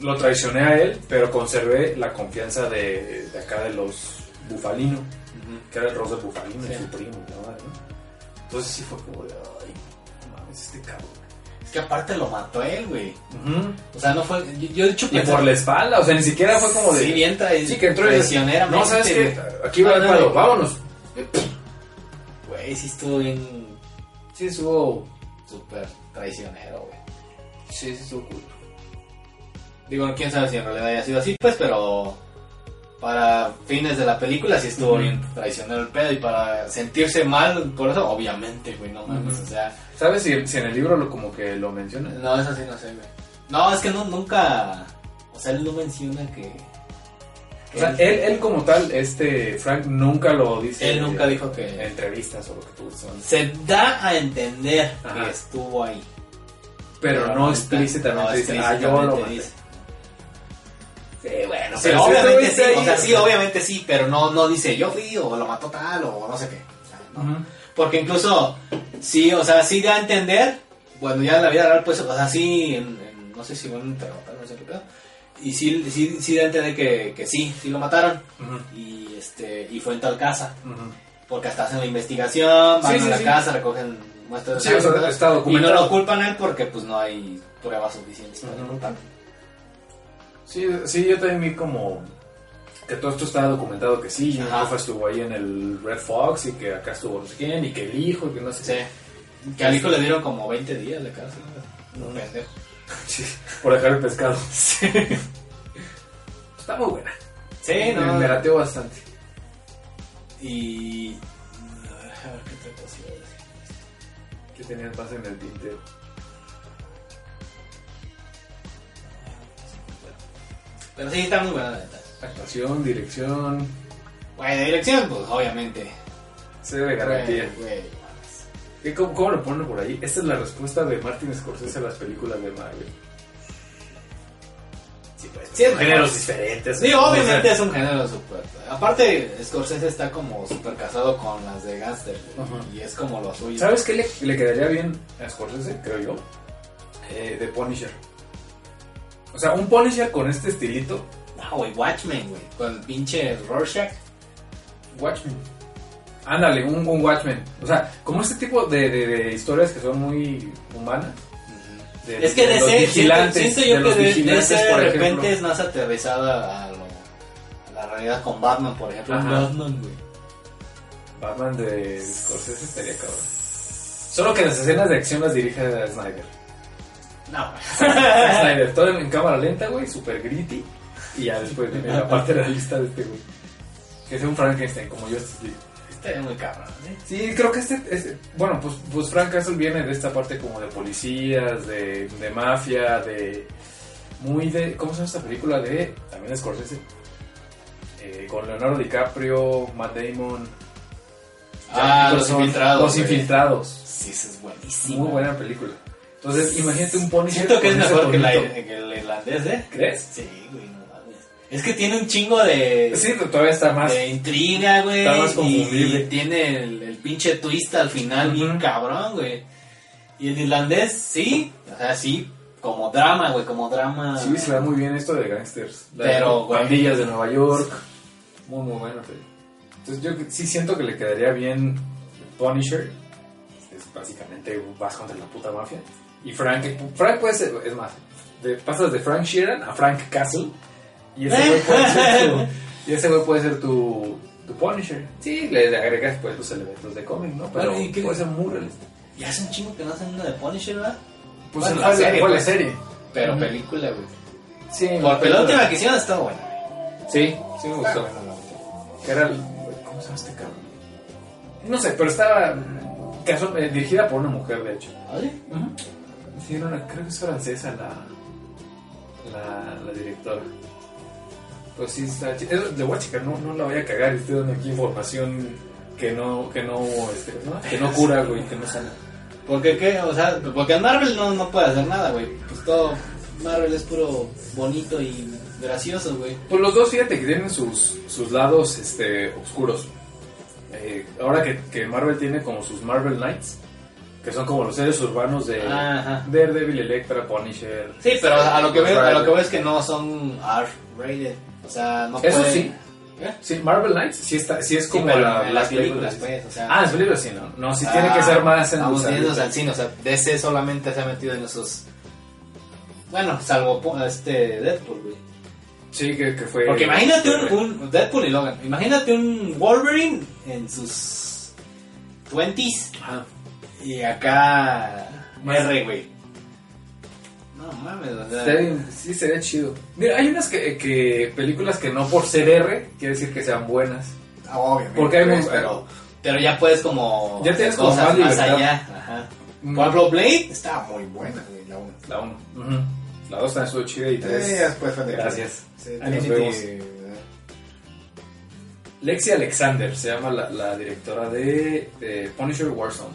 Lo traicioné a él, pero conservé la confianza de, de acá de los Bufalino, que era el Rosa Bufalino, Sí. y su primo, ¿no? Entonces sí fue como de... Ay, no mames, este cabrón. Es que aparte lo mató él, güey. O sea, no fue. Yo, yo de hecho Y por la espalda, o sea, ni siquiera fue como de... Sí, bien Sí, que entró traicioneramente. No, ¿sabes güey. Aquí va Ah, el palo, no. vámonos. Güey, sí estuvo bien. Sí, estuvo... Súper traicionero, güey. Sí, sí, estuvo cool. Digo, quién sabe si en realidad haya sido así, pues, pero. Para fines de la película sí estuvo Ujú. bien traicionero el pedo. Y para sentirse mal por eso, obviamente, güey, no mames. O sea, ¿Sabes si, si en el libro lo como que lo menciona? no, eso sí no sé, güey. No, es que no, nunca. O sea, él no menciona que. O sea, él, él como tal, este Frank nunca lo dice. Él nunca dijo en que... entrevistas o lo que tú son. Se da a entender Ajá. que estuvo ahí. Pero no explícitamente no dice, ah, yo lo maté. dice. Sí, bueno, Sí, pero sí, obviamente sí, sí, sí, o sea, sí. sí, obviamente sí, pero no, no dice yo fui o lo mató tal o no sé qué. O sea, no. Porque incluso, sí, o sea, sí da a entender, bueno, ya en la vida real, pues, o sea, sí, en, en- no sé si van a interrogar, no sé qué pedo, y sí, sí, sí da a entender que, que sí, sí lo mataron, y este, y fue en tal casa, porque hasta hacen la investigación, van Sí, a sí, la sí. casa, recogen muestras Sí, de o sea, sangre, está y no documentado. lo culpan a él porque, pues, no hay pruebas suficientes para. Sí, sí, yo también vi como que todo esto está documentado que sí, Jimmy. Hoffa estuvo ahí en el Red Fox y que acá estuvo no sé quién y que el hijo y que no sé Sí. qué. Que al hijo le dieron como 20 días de cárcel, ¿no? Un pendejo. Sí, por dejar el pescado. Está muy buena. Sí, me, no. me lateó bastante. Y. A ver qué cosa iba a decir. Que tenías más en el tintero. Pero sí, está muy buena la neta. Actuación, dirección, Bueno, dirección, pues obviamente. se de garantía. Güey, güey, ¿Qué- ¿Cómo, cómo lo ponen por ahí? Esta es la respuesta de Martin Scorsese a las películas de Marvel. Sí, pues, sí, es Géneros mejor. diferentes. Sí, O obviamente sea, es un género súper. Aparte, Scorsese está como súper casado con las de Gangster. Y es como lo suyo. ¿Sabes qué le, le quedaría bien a Scorsese, creo yo? Eh, de Punisher. O sea, un Punisher con este estilito. No, güey, Watchmen, güey. Con el pinche Rorschach. Watchmen. Ándale, un, un Watchmen. O sea, como este tipo de, de- de historias que son muy humanas. de- Es que de de los ser, vigilantes, siento, siento de yo los que de, ser de repente ejemplo. es más aterrizada a, lo- a la realidad con Batman, por ejemplo. Ajá. Batman, güey. Batman de Scorsese estaría cabrón. Solo que las escenas de acción las dirige Snyder. No, Snyder, todo en cámara lenta, güey, super gritty. Y ya después viene la parte realista de este güey. Que es un Frankenstein, como yo League. estaría muy cabrón, ¿eh? Sí, creo que este, este- bueno, pues, pues Frank Castle viene de esta parte como de policías, de, de mafia, de muy de, ¿cómo se llama esta película? De, también de Scorsese, Eh, con Leonardo DiCaprio, Matt Damon. Ah, Jack Los Nicholson, Infiltrados, Los. Infiltrados. Sí, eso es buenísimo. Muy buena película. Entonces, imagínate un Punisher Siento que es mejor que, la- tonito. que el irlandés, ¿eh? ¿Crees? Sí, güey, no mames. Es que tiene un chingo de, Sí, pero todavía está más. de intriga, güey. Está más y, confundible. y tiene el, el pinche twist al final bien cabrón, güey. Y el irlandés, sí, o sea, sí, como drama, güey, como drama. Sí, se da muy bien esto de gangsters. Pero, güey. Pandillas de Nueva York. Muy, muy bueno. digo. Entonces yo sí siento que le quedaría bien Punisher. Es básicamente vas contra la puta mafia. Y Frank, Frank puede ser, es más, de- pasas de Frank Sheeran a Frank Castle. Y ese güey puede ser tu, y ese güey puede ser tu, tu Punisher. Sí, le agregas pues los elementos de cómic, ¿no? Pero ¿y qué- puede ser muy realista. Y hace un chingo que no hacen una de Punisher, ¿verdad? Pues Bueno, fue la serie, fue la pues. serie. Pero película, güey. Sí, Porque la última que hicieron estaba buena. Sí, sí me gustó. Que era el. ¿Cómo se llama este cabrón? No sé, pero estaba. caso- eh, dirigida por una mujer, de hecho. ¿Vale? Sí, era una- creo que es francesa la. La, la directora. Pues sí, está Le voy a checar, no, no la voy a cagar. Estoy dando aquí información que no. que no. Este, ¿no? Que no cura, güey, que no sana. Porque qué, o sea, porque Marvel no, no puede hacer nada, güey. Pues todo Marvel es puro bonito y gracioso, güey. Pues los dos, fíjate que tienen sus, sus lados este, oscuros. Eh, ahora que, que Marvel tiene como sus Marvel Knights, que son como los seres urbanos de Ajá. Daredevil, Electra, Punisher. Sí, pero a lo que veo, a lo que veo es que no son R-rated. O sea, no Eso pueden- sí. ¿Eh? Sí, Marvel Knights sí, está, sí es como la- en las películas, pues, o sea. Ah, las películas sí, no. No, sí tiene que ser más en viendo al cine, o sea, DC solamente se ha metido en esos. Bueno, salvo este Deadpool, güey. Sí, que, que fue. Porque imagínate un, un Deadpool y Logan. Imagínate un Wolverine en sus 20s Ajá. Y acá Más- R, güey. No mames, o sea. Bien, sí, sería chido. Mira, hay unas que, que películas que no por ser R quiere decir que sean buenas. Ah, Obviamente. Porque hay pues, muy- pero, pero ya puedes como. Ya tienes hacer como más allá. Ajá. Mm. Por ejemplo, Blade está muy buena, güey, la uno. La 1. La 2 también estuvo chida y 3. después fue de- Gracias. Sí, nos vemos. eh, Lexi Alexander se llama la, la directora de, de Punisher Warzone.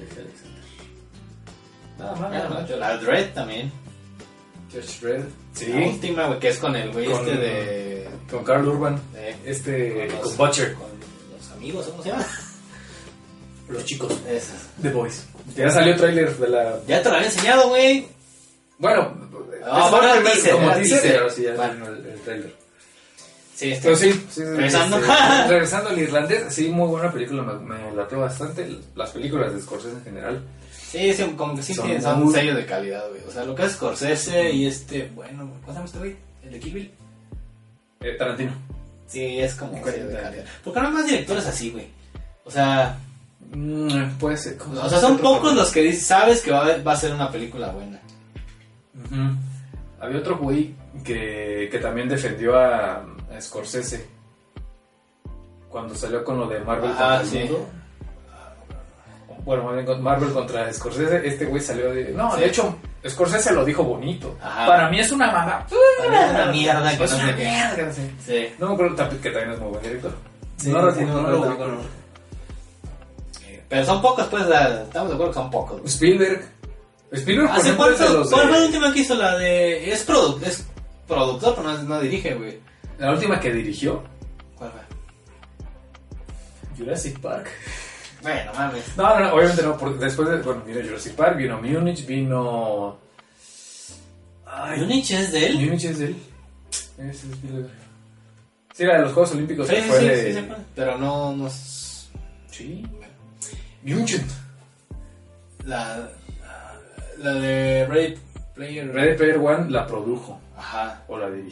Alexander. Nada más, nada más. La Dread también. Judge Dredd. Sí. La última, güey, que es con el güey Con- este de... Con Carl Urban. de- Este. los- Con Butcher. Con los amigos, ¿cómo se llama? Los chicos. Esas. The Boys. Ya salió tráiler de la. Ya te lo había enseñado, güey. Bueno, Ah, es bueno, el primer- teaser, como era teaser, teaser. pero sí, ya Vale. vino el, el tráiler. Sí, este. Pero sí, sí, sí, Regresando. este, regresando al irlandés, sí, muy buena película, me, me latió bastante. Las películas de Scorsese en general. Sí, sí, como que sí Son tienen son muy- sellos de calidad, güey. O sea, lo que es Scorsese y este, bueno, güey, ¿cómo se llama este güey? ¿El de Kill Bill? Eh, Tarantino. Sí, es como Quentin sello de calidad. ¿Por qué no hay más directores así, güey? O sea, Mm, puede ser. ¿cómo o se sea, son este otro pocos los que dices, sabes que va a, haber- va a ser una película buena. Había otro güey que, que también defendió a, a Scorsese cuando salió con lo de Marvel Ah, contra el sí. mundo. Bueno, Marvel contra Scorsese, este güey salió de... No, Sí. de hecho, Scorsese lo dijo bonito. Ajá. Para mí es una mamá. Es una mierda que Es no una sé mierda, sí. Sí. No me acuerdo que también es muy buen director. Sí, no, lo- sí, no, no, lo no, no, no. Pero son pocos, pues, la- estamos de acuerdo que son pocos. Spielberg. Spielberg, ¿Hace de cuánto? ¿Cuál fue la de... última que hizo la de.? Es, produ- es productor, pero no, no dirige, güey. La última que dirigió, ¿Cuál fue? Jurassic Park. Bueno, mames. No, no, no, obviamente no, porque después de, bueno, vino Jurassic Park, vino Munich, vino... Ay, ¿Munich es de él? Munich es de él. Es Spielberg. Sí, la de los Juegos Olímpicos Sí, fue sí, de... sí. Pero no, no Sí. Munich. La, la de Ready Player. Ready Player One la produjo, Ajá. o la de-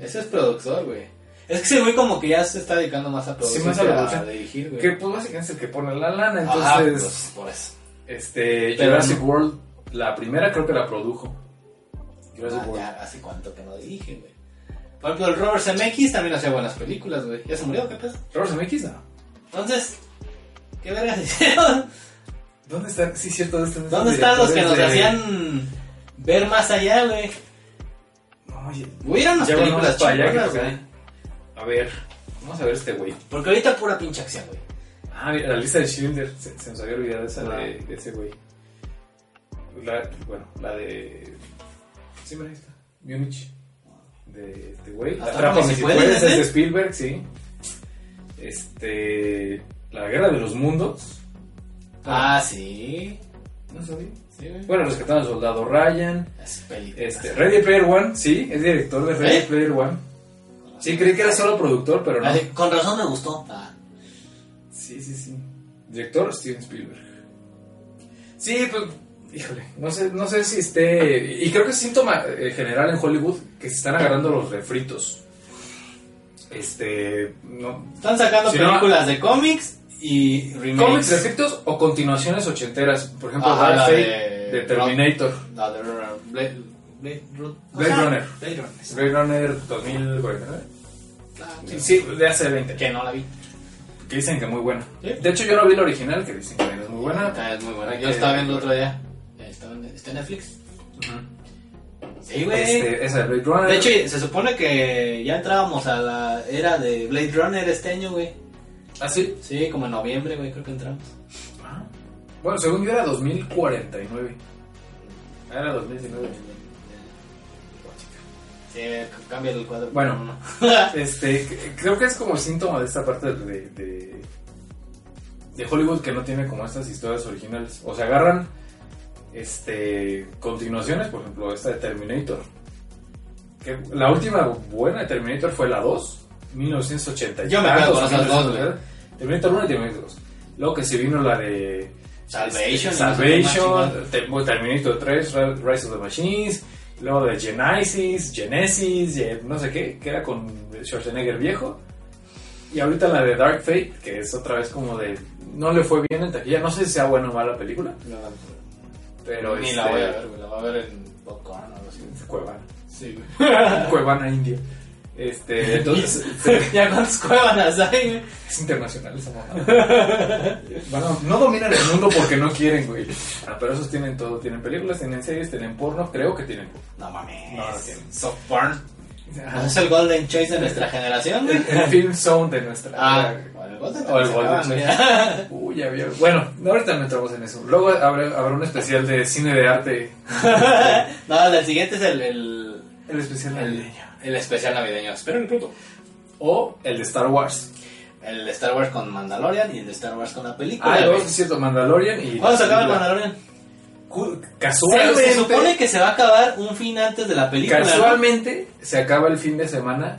Ese es productor, güey. Es que ese güey como que ya se está dedicando más a producir más a la dirigir, güey. Que pues básicamente es el que pone la lana, Ajá, entonces... pues, por eso. Este, Pero Jurassic no- World, la primera creo que la produjo. Jurassic Ah, World. ya hace cuánto que no dirige, güey. Por ejemplo, el Robert Zemeckis también hacía buenas películas, güey. ¿Ya se murió? ¿Qué pasa? Robert Zemeckis, no. Entonces, ¿qué vergas hicieron? ¿Dónde están? Sí, cierto. ¿dónde están, ¿Dónde están los que nos de- hacían ver más allá, güey? Oye, Hubieran unas ya películas güey. A ver, vamos a ver este güey. Porque ahorita pura pinche acción, güey. Ah, mira, la lista de Schindler. Se, se nos había olvidado esa Ah. de, de ese güey. La, bueno, la de. Sí, mira, ahí está. Munich. De este güey. Atrápame si puedes, es ¿eh? de Spielberg, sí. Este. La guerra de los mundos. Ah, sí. No sabía. Sí. Bueno, rescatando al soldado Ryan. Es. Este, Ready Player One, sí, es director de Ready ¿Eh? Player One. Sí, creí que era solo productor, pero no. Con razón me gustó. Ah. Sí, sí, sí. Director Steven Spielberg. Sí, pues, híjole, no sé, no sé si esté... Y creo que es síntoma eh, general en Hollywood que se están agarrando los refritos. Este, no... Están sacando Si no- películas de cómics y remakes. Cómics refritos o continuaciones ochenteras. Por ejemplo, Ajá, la de- de, Terminator. La de Blade, Runner. Blade Runner. Blade Runner 2049. Ah, Sí, sí, de hace 20. Que no la vi. Que dicen que muy buena. ¿Sí? De hecho, yo no vi la original, que dicen que es muy buena. Ah, es muy buena. Yo Eh, estaba viendo el otro día. Está en, está en Netflix. Ujú. Sí, güey. Este, esa de Blade Runner. De hecho, se supone que ya entrábamos a la era de Blade Runner este año, güey. ¿Ah, sí? Sí, como en noviembre, güey, creo que entramos. Ah. Bueno, según yo era 2049. Ah, Era 2019. Sí, cambia el cuadro. Bueno. No, no. Este, creo que es como el síntoma de esta parte de, de, de Hollywood que no tiene como estas historias originales. O sea, agarran este, continuaciones, por ejemplo, esta de Terminator. Que la última buena de Terminator fue la 2, 1980. y Yo me acuerdo con esas dos, 1980. Terminator 1 y Terminator 2. Luego que se vino la de Salvation, este, Salvation, no Terminator 3, Ra- Rise of the Machines, luego de Genesis, Genesis, Ge- no sé qué, que era con Schwarzenegger viejo. Y ahorita la de Dark Fate, que es otra vez como de. No le fue bien en taquilla. No sé si sea buena o mala película, pero Ni este, la voy a ver, güey. La voy a ver en Popcorn o algo así. Cuevana. Sí, güey. Cuevana India. Este, entonces, ya cuántas cuevanas hay, es internacional esa mamada. Bueno, no dominan el mundo porque no quieren, güey. Ah, pero esos tienen todo. Tienen películas, tienen series, tienen porno. Creo que tienen porno. No mames. No, no tiene. Soft porn. Pues es el Golden Choice de nuestra generación, güey. El, el film zone de nuestra. Ah, o el Golden O el se Golden acaban, Choice. Uy, ya vio. Bueno, ahorita no entramos en eso. Luego habrá, habrá un especial de cine de arte. no, el siguiente es el, el, El especial navideño. el especial navideño. Esperen pronto. O el de Star Wars. El de Star Wars con Mandalorian y el de Star Wars con la película. Ah, es cierto, Mandalorian y. ¿Cuándo se acaba el Mandalorian? Se, Casualmente. se supone que se va a acabar un fin antes de la película. ¿no? Casualmente se acaba el fin de semana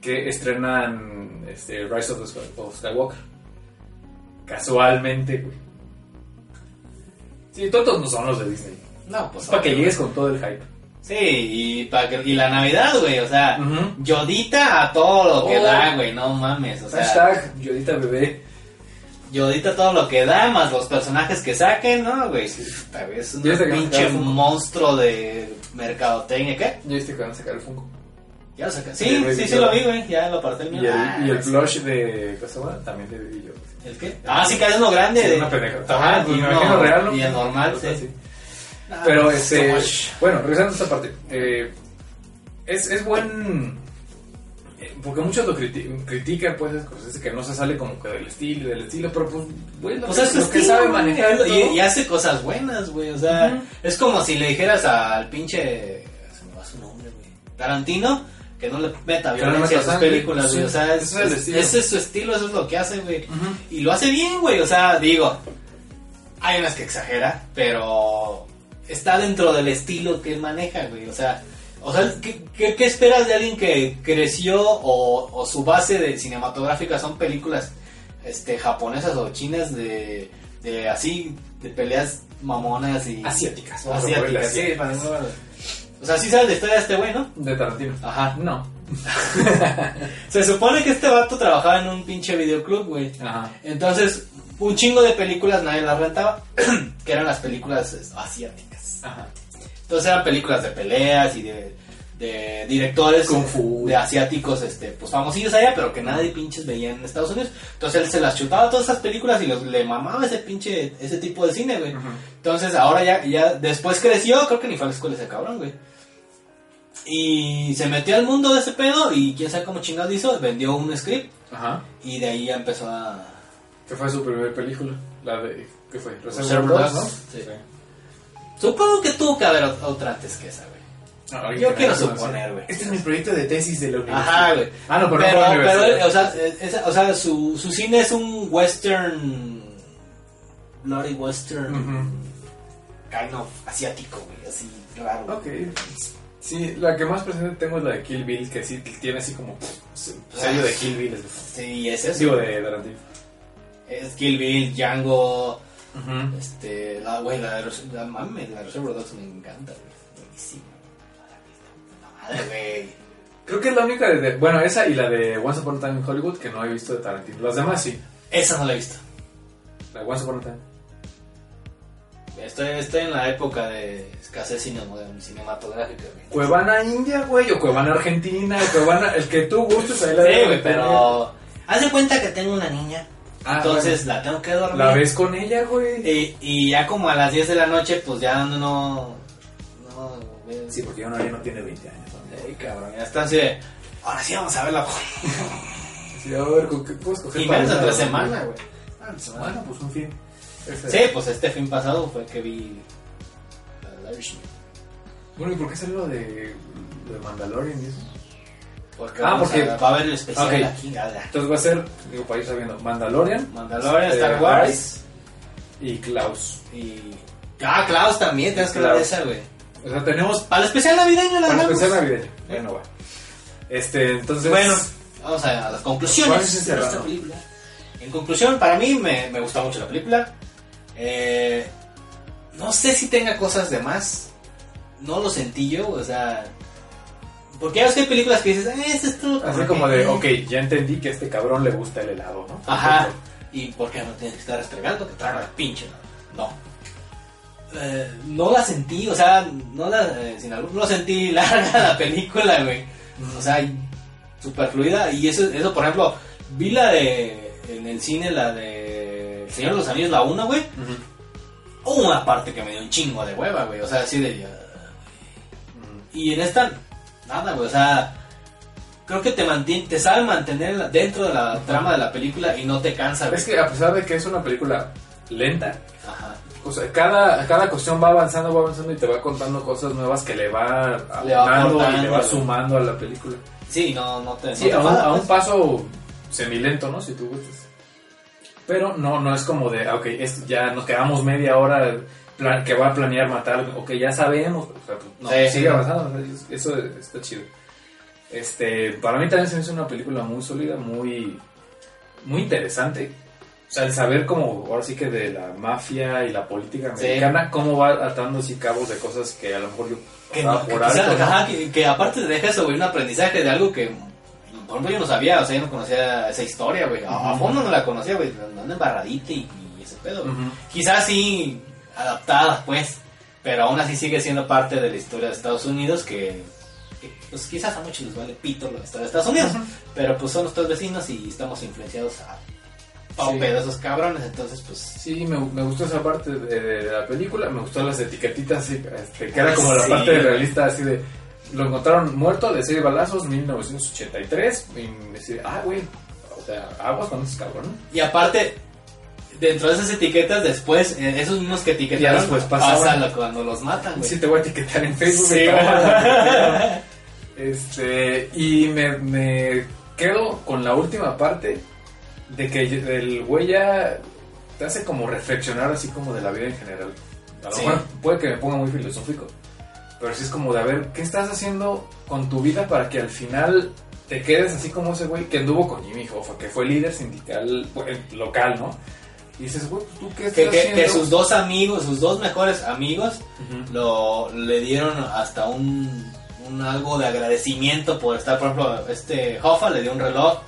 que estrenan este, Rise of, of Skywalker. Casualmente, güey. Sí, todos no son los de Disney. No, pues. Es para que llegues con todo el hype. Sí, y, pa que, y la Navidad, güey. O sea, Ujú. Yodita a todo lo que Oh. da, güey. No mames. O sea, Hashtag Yodita Bebé. Yodita todo lo que da, más los personajes que saquen, ¿no, güey? Sí, güey, es un pinche monstruo de mercadotecnia. ¿Qué? Ya viste que van a sacar el Funko. Ya lo sacaron. Sí, Sí, sí, sí yo- lo vi, güey. Ya lo aparté el mío. Y el, Ah, y el sí. plush de ¿cómo se llama? también de vi yo. ¿El qué? Ah, sí, que es uno grande. Sí, de... una pendeja. Ajá, Ajá, pues y real, ¿no? Y el normal, Algo sí. así. Ah, Pero este, bueno, regresando a esta parte, eh, es, es buen, eh, porque muchos lo criti- critican, pues, es que no se sale como que del estilo, del estilo, pero pues, lo, Pues que, es que sabe manejar y, hace cosas buenas, güey. O sea, es como si le dijeras al pinche. Se me va su nombre, güey. Tarantino. Que no le meta no violencia a sus sangre. películas, güey. O sea, es, ese es el es- estilo. ese es su estilo, eso es lo que hace, güey. Y lo hace bien, güey. O sea, digo, hay unas que exagera, pero está dentro del estilo que él maneja, güey. O sea, o sea ¿qué, qué, qué esperas de alguien que creció o, o su base de cinematográfica son películas este, japonesas o chinas de, de así, de peleas mamonas y Asiáticas, o asiáticas, así. sí, para no- O sea, sí sabes la historia de este güey, ¿no? De Tarantino. Ajá. No. Se supone que este vato trabajaba en un pinche videoclub, güey. Ajá. Entonces, un chingo de películas nadie las rentaba, que eran las películas eh, Ajá. Entonces eran películas de peleas y de, de directores Kung fu. de asiáticos, este, pues famosillos allá, pero que nadie pinches veía en Estados Unidos. Entonces él se las chutaba todas esas películas y los, le mamaba ese pinche, ese tipo de cine, güey. Entonces ahora ya, ya después creció, creo que ni fue a la escuela ese cabrón, güey. Y se metió al mundo de ese pedo y quién sabe cómo chingados hizo, vendió un script Ajá. y de ahí ya empezó a... ¿Qué fue su primera película? La de, ¿qué fue? Reservoir Dogs, Dogs, sí. Supongo que tuvo que haber ot- otra antes que esa, güey. ¿no? Yo quiero suponer, güey. Este es mi proyecto de tesis de la universidad. Ajá, güey. Ah, no, pero, Pero, no pero, universidad. o sea, eh, o sea su, su cine es un western... Bloody western... Kind of asiático, güey, así raro. Ok. Sí, la que más presente tengo es la de Kill Bill, que sí tiene así como sello de Kill Bill. es- Sí, es eso. Digo, de Tarantino. Es Kill Bill, Django... Este, la, güey, la de la, mames, la Reservoir Dogs me encanta, güey. Buenísima. La madre, güey. Creo que es la única de, de- Bueno, esa y la de Once Upon a Time in Hollywood que no he visto de Tarantino. Las demás sí. Esa no la he visto. La de Once Upon a Time. Estoy, estoy en la época de escasez cine- cinematográfica, güey. Cuevana India, güey, o Cuevana Argentina, Cuevana. El que tú gustes, ahí la Sí, güey, pero... Haz de cuenta que tengo una niña. Ah, entonces la tengo que dormir. La ves con ella, güey. Y, y ya como a las 10 de la noche, pues ya no... no, güey. Sí, porque ya no, ya no tiene 20 años. Ey, cabrón, ya está así de... Ahora sí vamos a verla. Sí, a ver, ¿con qué puedes coger Y menos entre semana, güey. Ah, semana. Bueno, pues un fin. Este- Sí, pues este fin pasado fue que vi... la Irishman. Bueno, ¿y por qué salió lo de, lo de Mandalorian y eso? Porque, Ah, porque- a- va a haber el especial Ok. aquí. Entonces va a ser, digo, para ir sabiendo, Mandalorian Mandalorian, Eh, Star Wars y Klaus. y... Ah, Klaus también, tienes que hablar de esa, güey. O sea, tenemos Para el especial navideño la para dejamos. especial navideño. Bueno, va. Este, entonces. Bueno, vamos a las conclusiones ¿Cuál es de raro? película. En conclusión, para mí me, me gustó mucho la película. Eh, no sé si tenga cosas de más. No lo sentí yo, o sea... Porque ya ves que hay películas que dices, eh, es todo Así como de, ok, ya entendí que a este cabrón le gusta el helado, ¿no? Ajá. ¿Y por qué no tienes que estar estregando? Que traga la pinche. No. Eh, no la sentí, o sea, no la, eh, sin albur, no sentí larga la película, güey. O sea, super fluida. Y eso, eso, por ejemplo, vi la de, en el cine, la de El Señor de los Anillos, la 1, güey. Hubo una parte que me dio un chingo de hueva, güey. O sea, así de... Y en esta, nada, güey. O sea, creo que te mantiene, te sabe mantener dentro de la trama de la película y no te cansa. güey. Es que a pesar de que es una película lenta, Ajá. o sea, cada, cada cuestión va avanzando, va avanzando y te va contando cosas nuevas que le va abonando y aportando, le va sumando a la película. Sí, no, no te. Sí, no te a un, a un paso semilento, ¿no? Si tú gustas. Pero no, no es como de, ah, ok, ya nos quedamos media hora plan- que va a planear matar, ok, ya sabemos. O sea, pues, no, Sí, sigue sí. avanzando, eso está chido. Este, para mí también se me hizo una película muy sólida, muy, muy interesante. O sea, el saber como, ahora sí que de la mafia y la política Sí. americana, cómo va atando así cabos de cosas que a lo mejor yo Que, no- que por quizá- alto, ¿no? ajá, que, que aparte te deja eso, güey, un aprendizaje de algo que, por ejemplo, yo no sabía, o sea, yo no conocía esa historia, güey. A, a Ujú. fondo no la conocía, güey, andando embarradita y, y ese pedo, güey. Ujú. Quizás sí adaptada, pues, pero aún así sigue siendo parte de la historia de Estados Unidos que, pues quizás a muchos les vale pito la historia de Estados Unidos, Ujú. pero pues son nuestros vecinos y estamos influenciados a pa' un Sí. de esos cabrones, entonces pues... Sí, me, me gustó esa parte de, de la película, me gustó las etiquetitas, así, este, que era como la parte realista, así de, lo encontraron muerto de seis balazos, 1983, y me decía, ah, güey, o sea, aguas con esos cabrones. Y aparte, dentro de esas etiquetas, después, eh, esos mismos que etiquetaron, pasaban. pasa cuando los matan, güey. Sí, te voy a etiquetar en Facebook. Sí, que- Este, y me, me quedo con la última parte de que el güey ya te hace como reflexionar así como de la vida en general. A lo Sí. mejor puede que me ponga muy filosófico, pero sí es como de a ver, ¿qué estás haciendo con tu vida para que al final te quedes así como ese güey que anduvo con Jimmy Hoffa, que fue líder sindical pues, local, ¿no? Y dices, güey, ¿tú qué estás Que, que- haciendo? que sus dos amigos, sus dos mejores amigos, lo, le dieron hasta un, un algo de agradecimiento por estar, por ejemplo, este Hoffa le dio un reloj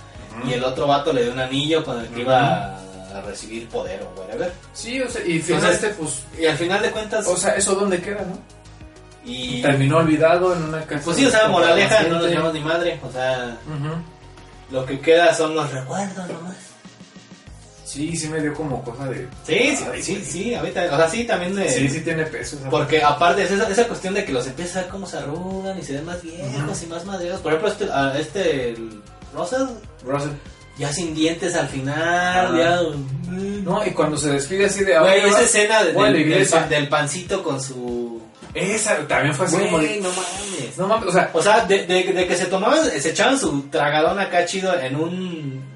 y el otro vato le dio un anillo con el que iba a recibir poder o whatever. Sí, o sea, y Entonces, finalmente, pues, Y al final de cuentas, o sea, ¿eso dónde queda, no? y Terminó olvidado en una casa. pues sí, o sea, moraleja, no nos llamamos ni madre, o sea, lo que queda son los recuerdos nomás. Sí, sí me dio como cosa de... Sí, sí, Ay, sí, güey. sí, ahorita, o sea, sí, también de... Sí, sí tiene peso. esa Porque aparte es esa, esa cuestión de que los empiezas a ver cómo se arrugan y se ven más viejos y más madreados. Por ejemplo, este, a este el Russell, ya sin dientes al final, Ah. ya... No, y cuando se despide así de... Güey, "Ah, esa va". escena de- del, del iglesia. pan- del pancito con su... Esa también fue así como Güey, de... no mames. No mames, o sea... O sea, de, de- de que se tomaban, se echaban su tragadón acá chido en un,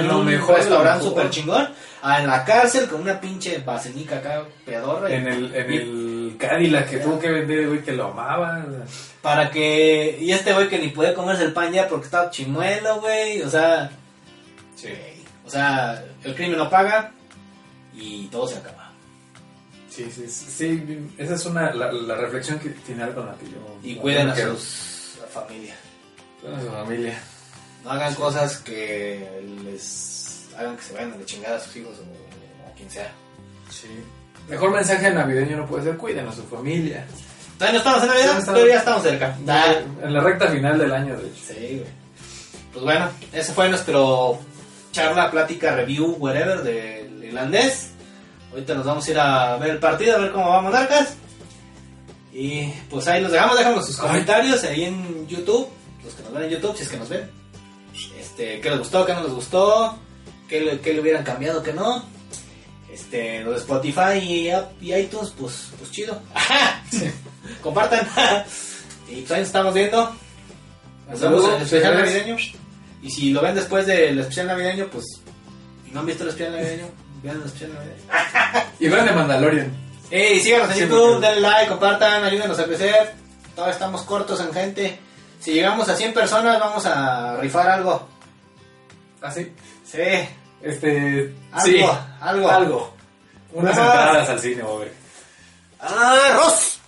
en Lo mejor, restaurante super chingón, a en la cárcel con una pinche basenica acá pedorra. En el, en y- el Cadillac que tuvo que vender, güey, que lo amaba. Para que. Y este güey que ni puede comerse el pan ya porque estaba chimuelo, güey. O sea. Sí. O sea, el crimen no paga y todo se acaba. Sí, sí, sí, esa es una, la, la reflexión que, final con la que yo... Y cuiden a sus a familia. Cuiden a su familia. No hagan cosas que les hagan que se vayan a la chingada a sus hijos o a quien sea. Sí. Mejor mensaje navideño no puede ser, cuiden a su familia. Todavía no estamos en Navidad, Sí, estamos- cerca. Da. En la recta final del año, de hecho. Sí, güey. Pues bueno, ese fue nuestro charla, plática, review, whatever del irlandés. Ahorita nos vamos a ir a ver el partido, a ver cómo va Monarcas. Y pues ahí los dejamos, déjanos sus comentarios ahí en YouTube, los que nos ven en YouTube, si es que nos ven. Este, qué les gustó, qué no les gustó, qué le, qué le hubieran cambiado, qué no. Este, los de Spotify y, y iTunes, pues, pues chido. Compartan. y pues ahí nos estamos viendo. Nos vemos en el especial navideño. Y si lo ven después del especial navideño, pues. Y no han visto el especial navideño, vean el especial navideño. Y vean de Mandalorian. Eh, y síganos en Sí, YouTube, denle like, compartan, ayúdenos a crecer. Todavía estamos cortos en gente. Si llegamos a 100 personas, vamos a rifar algo. ¿Ah, sí? Sí, Este. algo, sí. algo. Algo. Unas Ah. entradas al cine, güey. ¡Arroz!